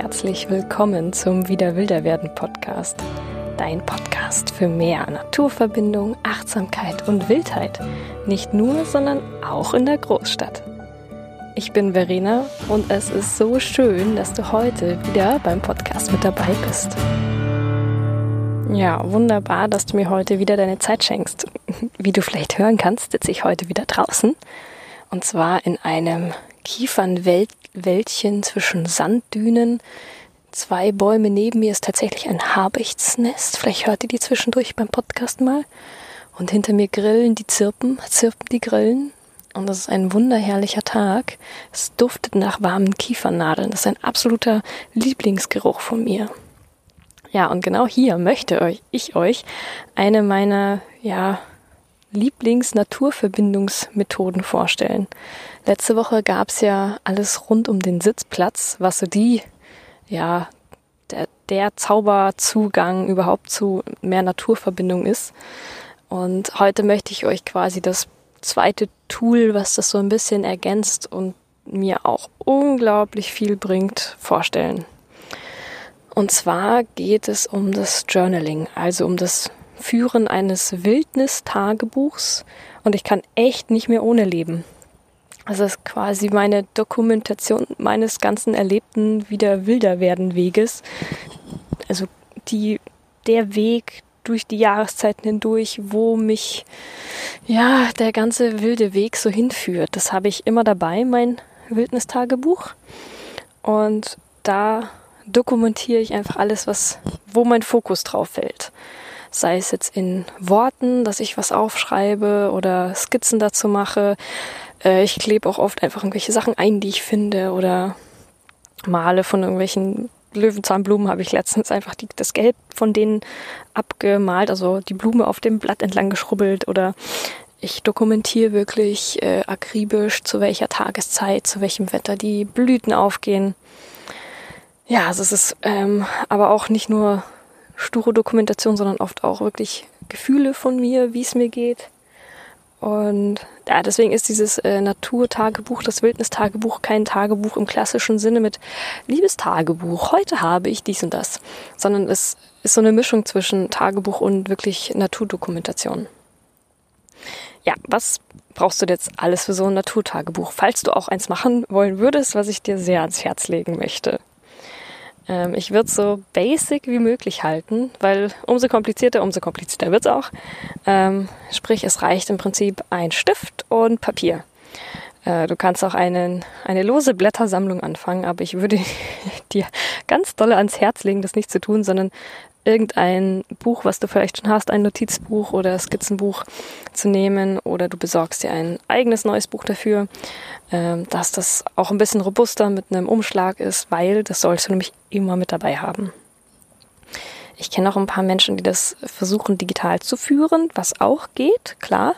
herzlich willkommen zum Wieder Wilder werden Podcast. Dein Podcast für mehr Naturverbindung, Achtsamkeit und Wildheit. Nicht nur, sondern auch in der Großstadt. Ich bin Verena und es ist so schön, dass du heute wieder beim Podcast mit dabei bist. Ja, wunderbar, dass du mir heute wieder deine Zeit schenkst. Wie du vielleicht hören kannst, sitze ich heute wieder draußen. Und zwar in einem Kiefernwäldchen zwischen Sanddünen. Zwei Bäume neben mir ist tatsächlich ein Habichtsnest. Vielleicht hört ihr die zwischendurch beim Podcast mal. Und hinter mir grillen die Zirpen, zirpen die Grillen. Und das ist ein wunderherrlicher Tag. Es duftet nach warmen Kiefernadeln. Das ist ein absoluter Lieblingsgeruch von mir. Ja, und genau hier möchte ich euch eine meiner, ja, Lieblings-Naturverbindungsmethoden vorstellen. Letzte Woche gab's ja alles rund um den Sitzplatz, was so die, ja, der, der Zauberzugang überhaupt zu mehr Naturverbindung ist. Und heute möchte ich euch quasi das zweite Tool, was das so ein bisschen ergänzt und mir auch unglaublich viel bringt, vorstellen. Und zwar geht es um das Journaling, also um das Führen eines Wildnis-Tagebuchs. Und ich kann echt nicht mehr ohne leben. Also das ist quasi meine Dokumentation meines ganzen erlebten wieder wilder werden Weges. Also die, der Weg durch die Jahreszeiten hindurch, wo mich ja der ganze wilde Weg so hinführt. Das habe ich immer dabei, mein Wildnistagebuch. Und da dokumentiere ich einfach alles, was, wo mein Fokus drauf fällt. Sei es jetzt in Worten, dass ich was aufschreibe oder Skizzen dazu mache. Äh, ich klebe auch oft einfach irgendwelche Sachen ein, die ich finde oder male von irgendwelchen Löwenzahnblumen habe ich letztens einfach die, das Gelb von denen abgemalt, also die Blume auf dem Blatt entlang geschrubbelt oder ich dokumentiere wirklich äh, akribisch, zu welcher Tageszeit, zu welchem Wetter die Blüten aufgehen. Ja, also es ist ähm, aber auch nicht nur sture Dokumentation, sondern oft auch wirklich Gefühle von mir, wie es mir geht. Und ja, deswegen ist dieses äh, Naturtagebuch, das Wildnistagebuch, kein Tagebuch im klassischen Sinne mit Liebestagebuch. Heute habe ich dies und das, sondern es ist so eine Mischung zwischen Tagebuch und wirklich Naturdokumentation. Ja, was brauchst du jetzt alles für so ein Naturtagebuch? Falls du auch eins machen wollen würdest, was ich dir sehr ans Herz legen möchte. Ähm, ich würde es so basic wie möglich halten, weil umso komplizierter, umso komplizierter wird es auch. Ähm, sprich, es reicht im Prinzip ein Stift und Papier. Äh, du kannst auch einen, eine lose Blättersammlung anfangen, aber ich würde dir ganz dolle ans Herz legen, das nicht zu tun, sondern irgendein Buch, was du vielleicht schon hast, ein Notizbuch oder Skizzenbuch zu nehmen oder du besorgst dir ein eigenes neues Buch dafür, ähm, dass das auch ein bisschen robuster mit einem Umschlag ist, weil das sollst du nämlich immer mit dabei haben. Ich kenne auch ein paar Menschen, die das versuchen digital zu führen, was auch geht, klar.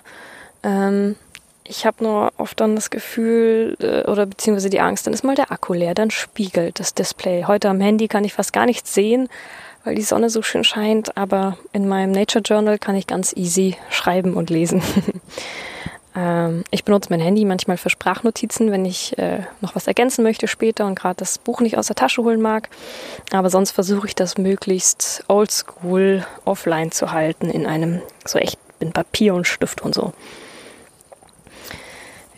Ähm, ich habe nur oft dann das Gefühl äh, oder beziehungsweise die Angst, dann ist mal der Akku leer, dann spiegelt das Display. Heute am Handy kann ich fast gar nichts sehen, weil die Sonne so schön scheint, aber in meinem Nature Journal kann ich ganz easy schreiben und lesen. ähm, ich benutze mein Handy manchmal für Sprachnotizen, wenn ich äh, noch was ergänzen möchte später und gerade das Buch nicht aus der Tasche holen mag. Aber sonst versuche ich das möglichst oldschool offline zu halten in einem so echt in Papier und Stift und so.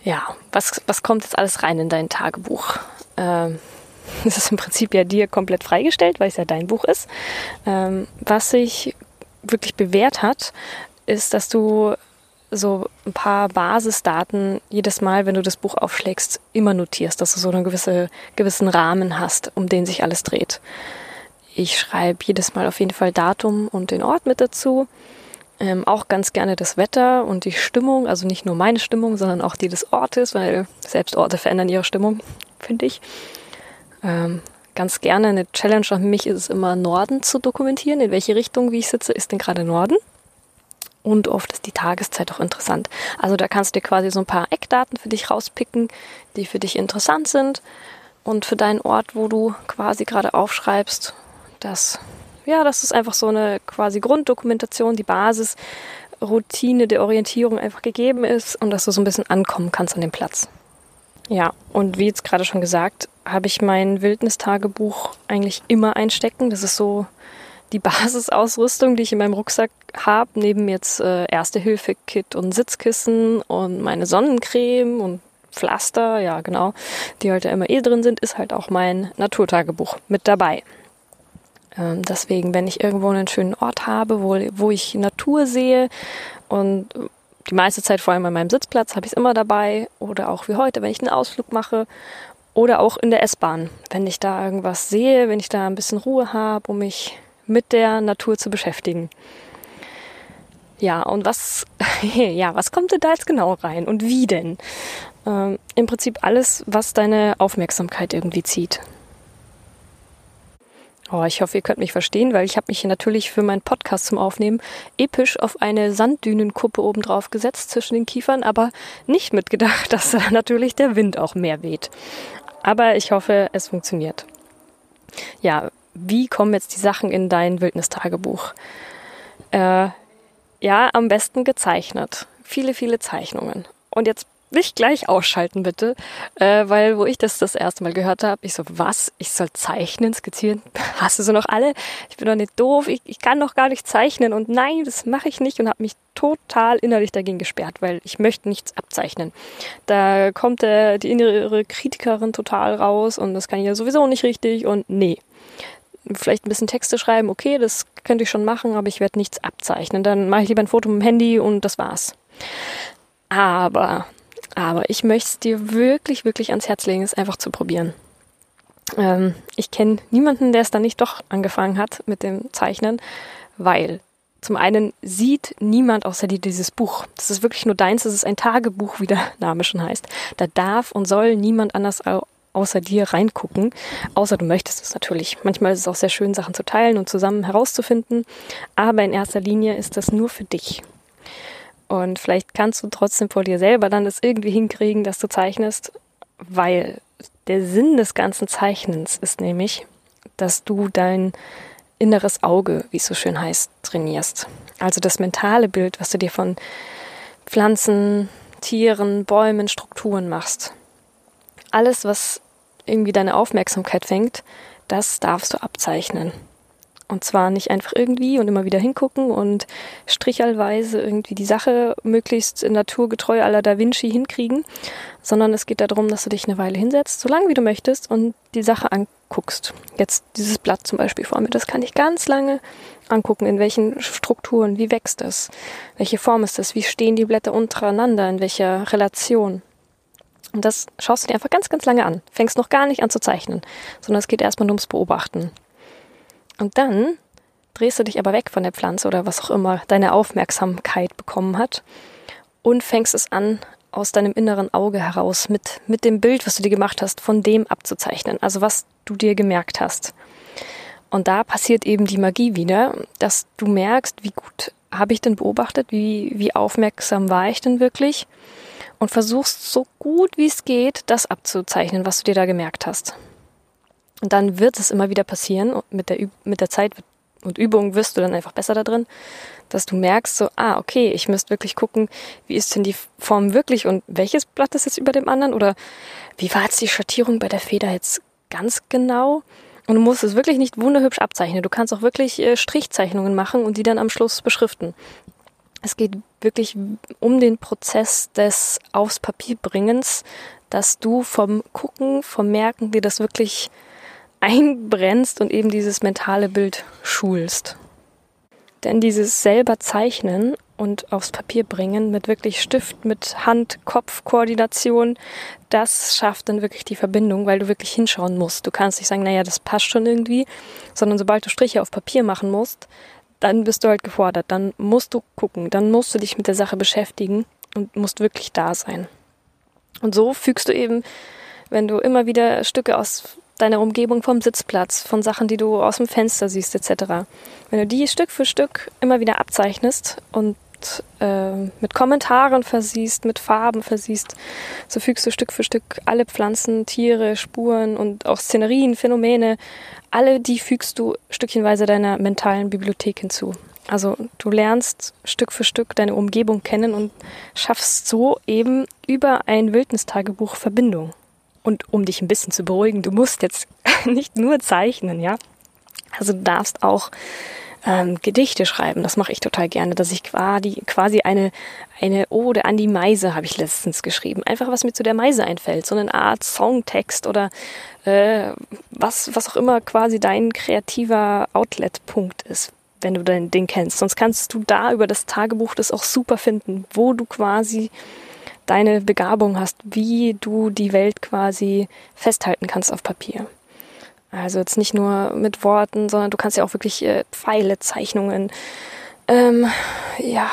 Ja, was, was kommt jetzt alles rein in dein Tagebuch? Ähm, das ist im Prinzip ja dir komplett freigestellt, weil es ja dein Buch ist. Ähm, was sich wirklich bewährt hat, ist, dass du so ein paar Basisdaten jedes Mal, wenn du das Buch aufschlägst, immer notierst, dass du so einen gewisse, gewissen Rahmen hast, um den sich alles dreht. Ich schreibe jedes Mal auf jeden Fall Datum und den Ort mit dazu. Ähm, auch ganz gerne das Wetter und die Stimmung, also nicht nur meine Stimmung, sondern auch die des Ortes, weil selbst Orte verändern ihre Stimmung, finde ich ähm, ganz gerne eine Challenge für mich ist es immer Norden zu dokumentieren. In welche Richtung, wie ich sitze, ist denn gerade Norden? Und oft ist die Tageszeit auch interessant. Also da kannst du dir quasi so ein paar Eckdaten für dich rauspicken, die für dich interessant sind und für deinen Ort, wo du quasi gerade aufschreibst. Das, ja, das ist einfach so eine quasi Grunddokumentation, die Basis, Routine der Orientierung einfach gegeben ist und dass du so ein bisschen ankommen kannst an dem Platz. Ja, und wie jetzt gerade schon gesagt, habe ich mein Wildnistagebuch eigentlich immer einstecken. Das ist so die Basisausrüstung, die ich in meinem Rucksack habe, neben jetzt äh, Erste-Hilfe-Kit und Sitzkissen und meine Sonnencreme und Pflaster, ja genau, die heute immer eh drin sind, ist halt auch mein Naturtagebuch mit dabei. Ähm, deswegen, wenn ich irgendwo einen schönen Ort habe, wo, wo ich Natur sehe und die meiste Zeit vor allem an meinem Sitzplatz habe ich es immer dabei oder auch wie heute, wenn ich einen Ausflug mache oder auch in der S-Bahn, wenn ich da irgendwas sehe, wenn ich da ein bisschen Ruhe habe, um mich mit der Natur zu beschäftigen. Ja, und was, ja, was kommt denn da jetzt genau rein und wie denn? Ähm, Im Prinzip alles, was deine Aufmerksamkeit irgendwie zieht. Oh, ich hoffe, ihr könnt mich verstehen, weil ich habe mich natürlich für meinen Podcast zum Aufnehmen episch auf eine Sanddünenkuppe oben drauf gesetzt zwischen den Kiefern, aber nicht mitgedacht, dass da natürlich der Wind auch mehr weht. Aber ich hoffe, es funktioniert. Ja, wie kommen jetzt die Sachen in dein Wildnistagebuch? Äh, ja, am besten gezeichnet. Viele, viele Zeichnungen. Und jetzt nicht gleich ausschalten, bitte, äh, weil wo ich das das erste Mal gehört habe, ich so, was? Ich soll zeichnen, skizzieren? Hast du so noch alle? Ich bin doch nicht doof, ich, ich kann doch gar nicht zeichnen und nein, das mache ich nicht und habe mich total innerlich dagegen gesperrt, weil ich möchte nichts abzeichnen. Da kommt der, die innere Kritikerin total raus und das kann ich ja sowieso nicht richtig und nee vielleicht ein bisschen Texte schreiben, okay, das könnte ich schon machen, aber ich werde nichts abzeichnen. Dann mache ich lieber ein Foto mit dem Handy und das war's. Aber, aber ich möchte es dir wirklich, wirklich ans Herz legen, es einfach zu probieren. Ähm, ich kenne niemanden, der es dann nicht doch angefangen hat mit dem Zeichnen, weil zum einen sieht niemand außer dir dieses Buch. Das ist wirklich nur deins, das ist ein Tagebuch, wie der Name schon heißt. Da darf und soll niemand anders außer dir reingucken. Außer du möchtest es natürlich. Manchmal ist es auch sehr schön, Sachen zu teilen und zusammen herauszufinden. Aber in erster Linie ist das nur für dich. Und vielleicht kannst du trotzdem vor dir selber dann das irgendwie hinkriegen, dass du zeichnest, weil der Sinn des ganzen Zeichnens ist nämlich, dass du dein inneres Auge, wie es so schön heißt, trainierst. Also das mentale Bild, was du dir von Pflanzen, Tieren, Bäumen, Strukturen machst. Alles, was irgendwie deine Aufmerksamkeit fängt, das darfst du abzeichnen. Und zwar nicht einfach irgendwie und immer wieder hingucken und strichalweise irgendwie die Sache möglichst naturgetreu aller Da Vinci hinkriegen, sondern es geht darum, dass du dich eine Weile hinsetzt, so lange wie du möchtest und die Sache anguckst. Jetzt dieses Blatt zum Beispiel vor mir, das kann ich ganz lange angucken, in welchen Strukturen, wie wächst es, welche Form ist es, wie stehen die Blätter untereinander, in welcher Relation. Und das schaust du dir einfach ganz, ganz lange an. Fängst noch gar nicht an zu zeichnen, sondern es geht erstmal ums Beobachten. Und dann drehst du dich aber weg von der Pflanze oder was auch immer deine Aufmerksamkeit bekommen hat und fängst es an, aus deinem inneren Auge heraus mit, mit dem Bild, was du dir gemacht hast, von dem abzuzeichnen. Also was du dir gemerkt hast. Und da passiert eben die Magie wieder, dass du merkst, wie gut habe ich denn beobachtet, wie, wie aufmerksam war ich denn wirklich und versuchst so gut wie es geht, das abzuzeichnen, was du dir da gemerkt hast. Und dann wird es immer wieder passieren und mit der, mit der Zeit und Übung wirst du dann einfach besser da drin, dass du merkst so, ah, okay, ich müsste wirklich gucken, wie ist denn die Form wirklich und welches Blatt ist jetzt über dem anderen oder wie war jetzt die Schattierung bei der Feder jetzt ganz genau? Und du musst es wirklich nicht wunderhübsch abzeichnen. Du kannst auch wirklich äh, Strichzeichnungen machen und die dann am Schluss beschriften. Es geht wirklich um den Prozess des Aufs Papier bringens, dass du vom Gucken, vom Merken dir das wirklich einbrennst und eben dieses mentale Bild schulst. Denn dieses selber Zeichnen und aufs Papier bringen mit wirklich Stift, mit Hand-Kopf-Koordination, das schafft dann wirklich die Verbindung, weil du wirklich hinschauen musst. Du kannst nicht sagen, naja, das passt schon irgendwie, sondern sobald du Striche auf Papier machen musst, dann bist du halt gefordert. Dann musst du gucken, dann musst du dich mit der Sache beschäftigen und musst wirklich da sein. Und so fügst du eben, wenn du immer wieder Stücke aus deiner Umgebung vom Sitzplatz, von Sachen, die du aus dem Fenster siehst, etc. Wenn du die Stück für Stück immer wieder abzeichnest und äh, mit Kommentaren versiehst, mit Farben versiehst, so fügst du Stück für Stück alle Pflanzen, Tiere, Spuren und auch Szenerien, Phänomene, alle die fügst du stückchenweise deiner mentalen Bibliothek hinzu. Also du lernst Stück für Stück deine Umgebung kennen und schaffst so eben über ein Wildnistagebuch Verbindung. Und um dich ein bisschen zu beruhigen, du musst jetzt nicht nur zeichnen, ja. Also du darfst auch ähm, Gedichte schreiben. Das mache ich total gerne, dass ich quasi, quasi eine, eine Ode an die Meise habe ich letztens geschrieben. Einfach was mir zu der Meise einfällt. So eine Art Songtext oder äh, was, was auch immer quasi dein kreativer Outlet-Punkt ist, wenn du dein Ding kennst. Sonst kannst du da über das Tagebuch das auch super finden, wo du quasi deine Begabung hast, wie du die Welt quasi festhalten kannst auf Papier. Also jetzt nicht nur mit Worten, sondern du kannst ja auch wirklich äh, Pfeile, Zeichnungen, ähm, ja,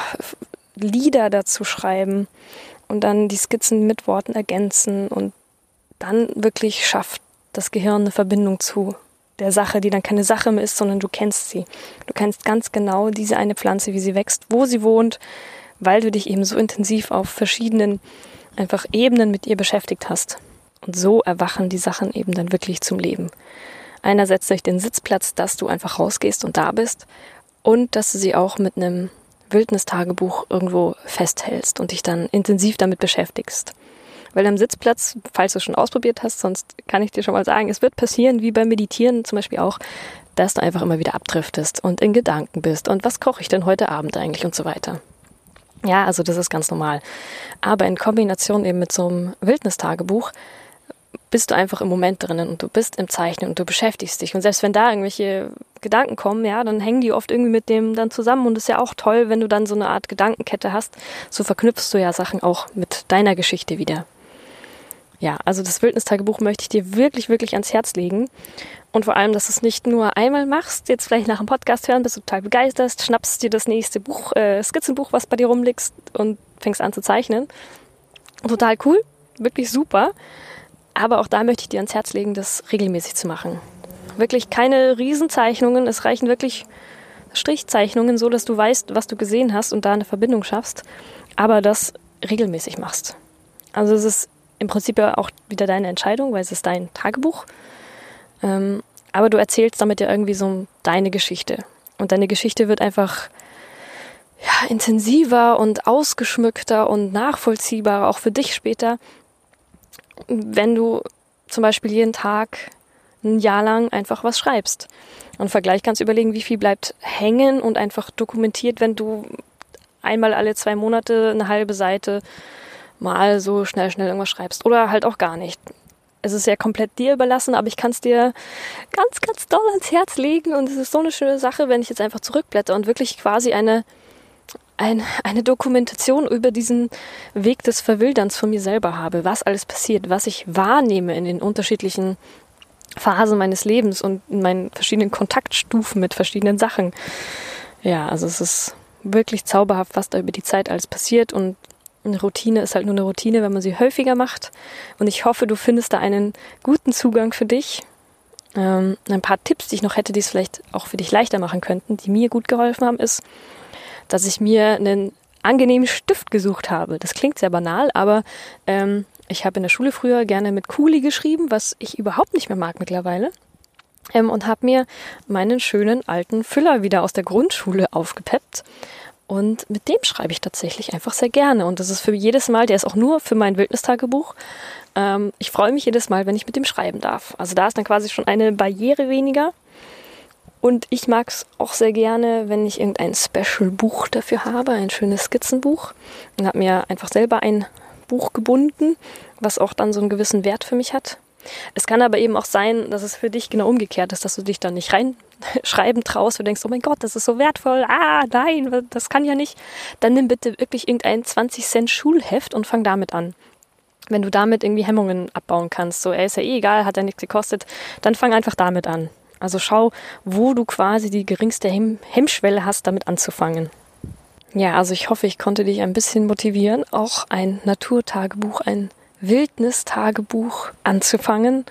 Lieder dazu schreiben und dann die Skizzen mit Worten ergänzen und dann wirklich schafft das Gehirn eine Verbindung zu der Sache, die dann keine Sache mehr ist, sondern du kennst sie. Du kennst ganz genau diese eine Pflanze, wie sie wächst, wo sie wohnt, weil du dich eben so intensiv auf verschiedenen einfach Ebenen mit ihr beschäftigt hast. Und so erwachen die Sachen eben dann wirklich zum Leben. Einerseits durch den Sitzplatz, dass du einfach rausgehst und da bist und dass du sie auch mit einem Wildnistagebuch irgendwo festhältst und dich dann intensiv damit beschäftigst. Weil am Sitzplatz, falls du es schon ausprobiert hast, sonst kann ich dir schon mal sagen, es wird passieren, wie beim Meditieren zum Beispiel auch, dass du einfach immer wieder abdriftest und in Gedanken bist und was koche ich denn heute Abend eigentlich und so weiter. Ja, also das ist ganz normal. Aber in Kombination eben mit so einem Wildnistagebuch bist du einfach im Moment drinnen und du bist im Zeichnen und du beschäftigst dich. Und selbst wenn da irgendwelche Gedanken kommen, ja, dann hängen die oft irgendwie mit dem dann zusammen und es ist ja auch toll, wenn du dann so eine Art Gedankenkette hast. So verknüpfst du ja Sachen auch mit deiner Geschichte wieder. Ja, also das Wildnistagebuch möchte ich dir wirklich, wirklich ans Herz legen. Und vor allem, dass du es nicht nur einmal machst, jetzt vielleicht nach dem Podcast hören, bist du total begeistert, schnappst dir das nächste Buch, äh, Skizzenbuch, was bei dir rumliegt und fängst an zu zeichnen. Total cool, wirklich super. Aber auch da möchte ich dir ans Herz legen, das regelmäßig zu machen. Wirklich keine Riesenzeichnungen, es reichen wirklich Strichzeichnungen, so dass du weißt, was du gesehen hast und da eine Verbindung schaffst, aber das regelmäßig machst. Also es ist im Prinzip ja auch wieder deine Entscheidung, weil es ist dein Tagebuch. Ähm, aber du erzählst damit ja irgendwie so deine Geschichte. Und deine Geschichte wird einfach ja, intensiver und ausgeschmückter und nachvollziehbarer, auch für dich später, wenn du zum Beispiel jeden Tag ein Jahr lang einfach was schreibst. Und im Vergleich kannst du überlegen, wie viel bleibt hängen und einfach dokumentiert, wenn du einmal alle zwei Monate eine halbe Seite mal so schnell, schnell irgendwas schreibst. Oder halt auch gar nicht. Es ist ja komplett dir überlassen, aber ich kann es dir ganz, ganz doll ans Herz legen. Und es ist so eine schöne Sache, wenn ich jetzt einfach zurückblätter und wirklich quasi eine ein, eine Dokumentation über diesen Weg des Verwilderns von mir selber habe, was alles passiert, was ich wahrnehme in den unterschiedlichen Phasen meines Lebens und in meinen verschiedenen Kontaktstufen mit verschiedenen Sachen. Ja, also es ist wirklich zauberhaft, was da über die Zeit alles passiert und eine Routine ist halt nur eine Routine, wenn man sie häufiger macht. Und ich hoffe, du findest da einen guten Zugang für dich. Ähm, ein paar Tipps, die ich noch hätte, die es vielleicht auch für dich leichter machen könnten, die mir gut geholfen haben, ist, dass ich mir einen angenehmen Stift gesucht habe. Das klingt sehr banal, aber ähm, ich habe in der Schule früher gerne mit Kuli geschrieben, was ich überhaupt nicht mehr mag mittlerweile. Ähm, und habe mir meinen schönen alten Füller wieder aus der Grundschule aufgepeppt. Und mit dem schreibe ich tatsächlich einfach sehr gerne. Und das ist für jedes Mal, der ist auch nur für mein Wildnistagebuch. Ähm, ich freue mich jedes Mal, wenn ich mit dem schreiben darf. Also da ist dann quasi schon eine Barriere weniger. Und ich mag es auch sehr gerne, wenn ich irgendein Special-Buch dafür habe, ein schönes Skizzenbuch. Und habe mir einfach selber ein Buch gebunden, was auch dann so einen gewissen Wert für mich hat. Es kann aber eben auch sein, dass es für dich genau umgekehrt ist, dass du dich da nicht reinschreiben traust und denkst, oh mein Gott, das ist so wertvoll, ah nein, das kann ja nicht. Dann nimm bitte wirklich irgendein 20 Cent Schulheft und fang damit an. Wenn du damit irgendwie Hemmungen abbauen kannst, so, ey, ist ja eh egal, hat ja nichts gekostet, dann fang einfach damit an. Also schau, wo du quasi die geringste Hem Hemmschwelle hast, damit anzufangen. Ja, also ich hoffe, ich konnte dich ein bisschen motivieren, auch ein Naturtagebuch, ein Wildnistagebuch anzufangen.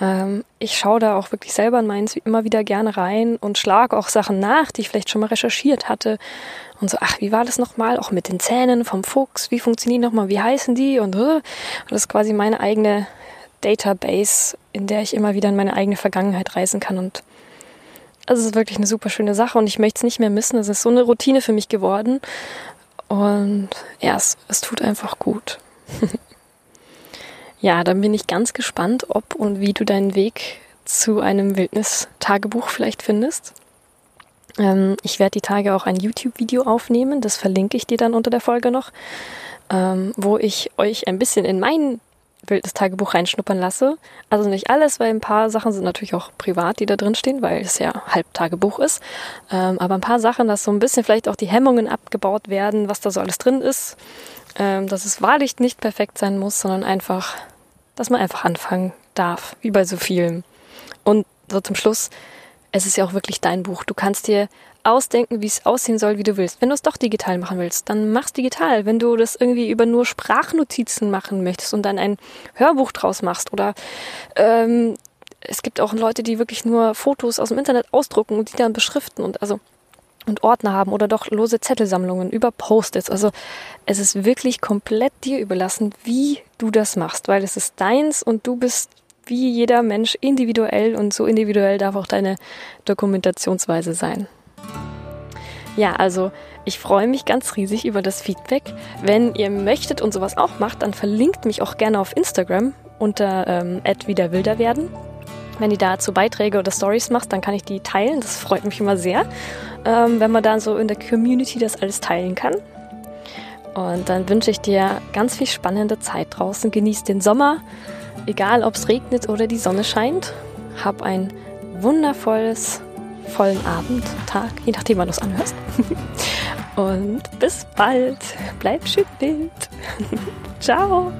Ähm, ich schaue da auch wirklich selber in meins immer wieder gerne rein und schlage auch Sachen nach, die ich vielleicht schon mal recherchiert hatte. Und so, ach, wie war das nochmal? Auch mit den Zähnen vom Fuchs, wie funktionieren nochmal, wie heißen die? Und, äh, und das ist quasi meine eigene Database, in der ich immer wieder in meine eigene Vergangenheit reisen kann. Und es ist wirklich eine super schöne Sache und ich möchte es nicht mehr missen. Es ist so eine Routine für mich geworden. Und ja, es, es tut einfach gut. Ja, dann bin ich ganz gespannt, ob und wie du deinen Weg zu einem Wildnis-Tagebuch vielleicht findest. Ähm, ich werde die Tage auch ein YouTube-Video aufnehmen, das verlinke ich dir dann unter der Folge noch, ähm, wo ich euch ein bisschen in mein Wildnis-Tagebuch reinschnuppern lasse. Also nicht alles, weil ein paar Sachen sind natürlich auch privat, die da drin stehen, weil es ja Halbtagebuch ist. Ähm, aber ein paar Sachen, dass so ein bisschen vielleicht auch die Hemmungen abgebaut werden, was da so alles drin ist ähm, dass es wahrlich nicht perfekt sein muss, sondern einfach, dass man einfach anfangen darf, wie bei so vielen. Und so zum Schluss, es ist ja auch wirklich dein Buch. Du kannst dir ausdenken, wie es aussehen soll, wie du willst. Wenn du es doch digital machen willst, dann mach's digital. Wenn du das irgendwie über nur Sprachnotizen machen möchtest und dann ein Hörbuch draus machst oder ähm, es gibt auch Leute, die wirklich nur Fotos aus dem Internet ausdrucken und die dann beschriften und also und Ordner haben oder doch lose Zettelsammlungen über Post-its. Also es ist wirklich komplett dir überlassen, wie du das machst, weil es ist deins und du bist wie jeder Mensch individuell und so individuell darf auch deine Dokumentationsweise sein. Ja, also ich freue mich ganz riesig über das Feedback. Wenn ihr möchtet und sowas auch macht, dann verlinkt mich auch gerne auf Instagram unter ähm, @wiederwilder werden. Wenn ihr dazu Beiträge oder Stories macht, dann kann ich die teilen. Das freut mich immer sehr ähm, wenn man dann so in der Community das alles teilen kann. Und dann wünsche ich dir ganz viel spannende Zeit draußen. Genieß den Sommer, egal ob es regnet oder die Sonne scheint. Hab ein wundervolles, vollen Abend, Tag, je nachdem, wann du es anhörst. Und bis bald. Bleib schön wild. Ciao.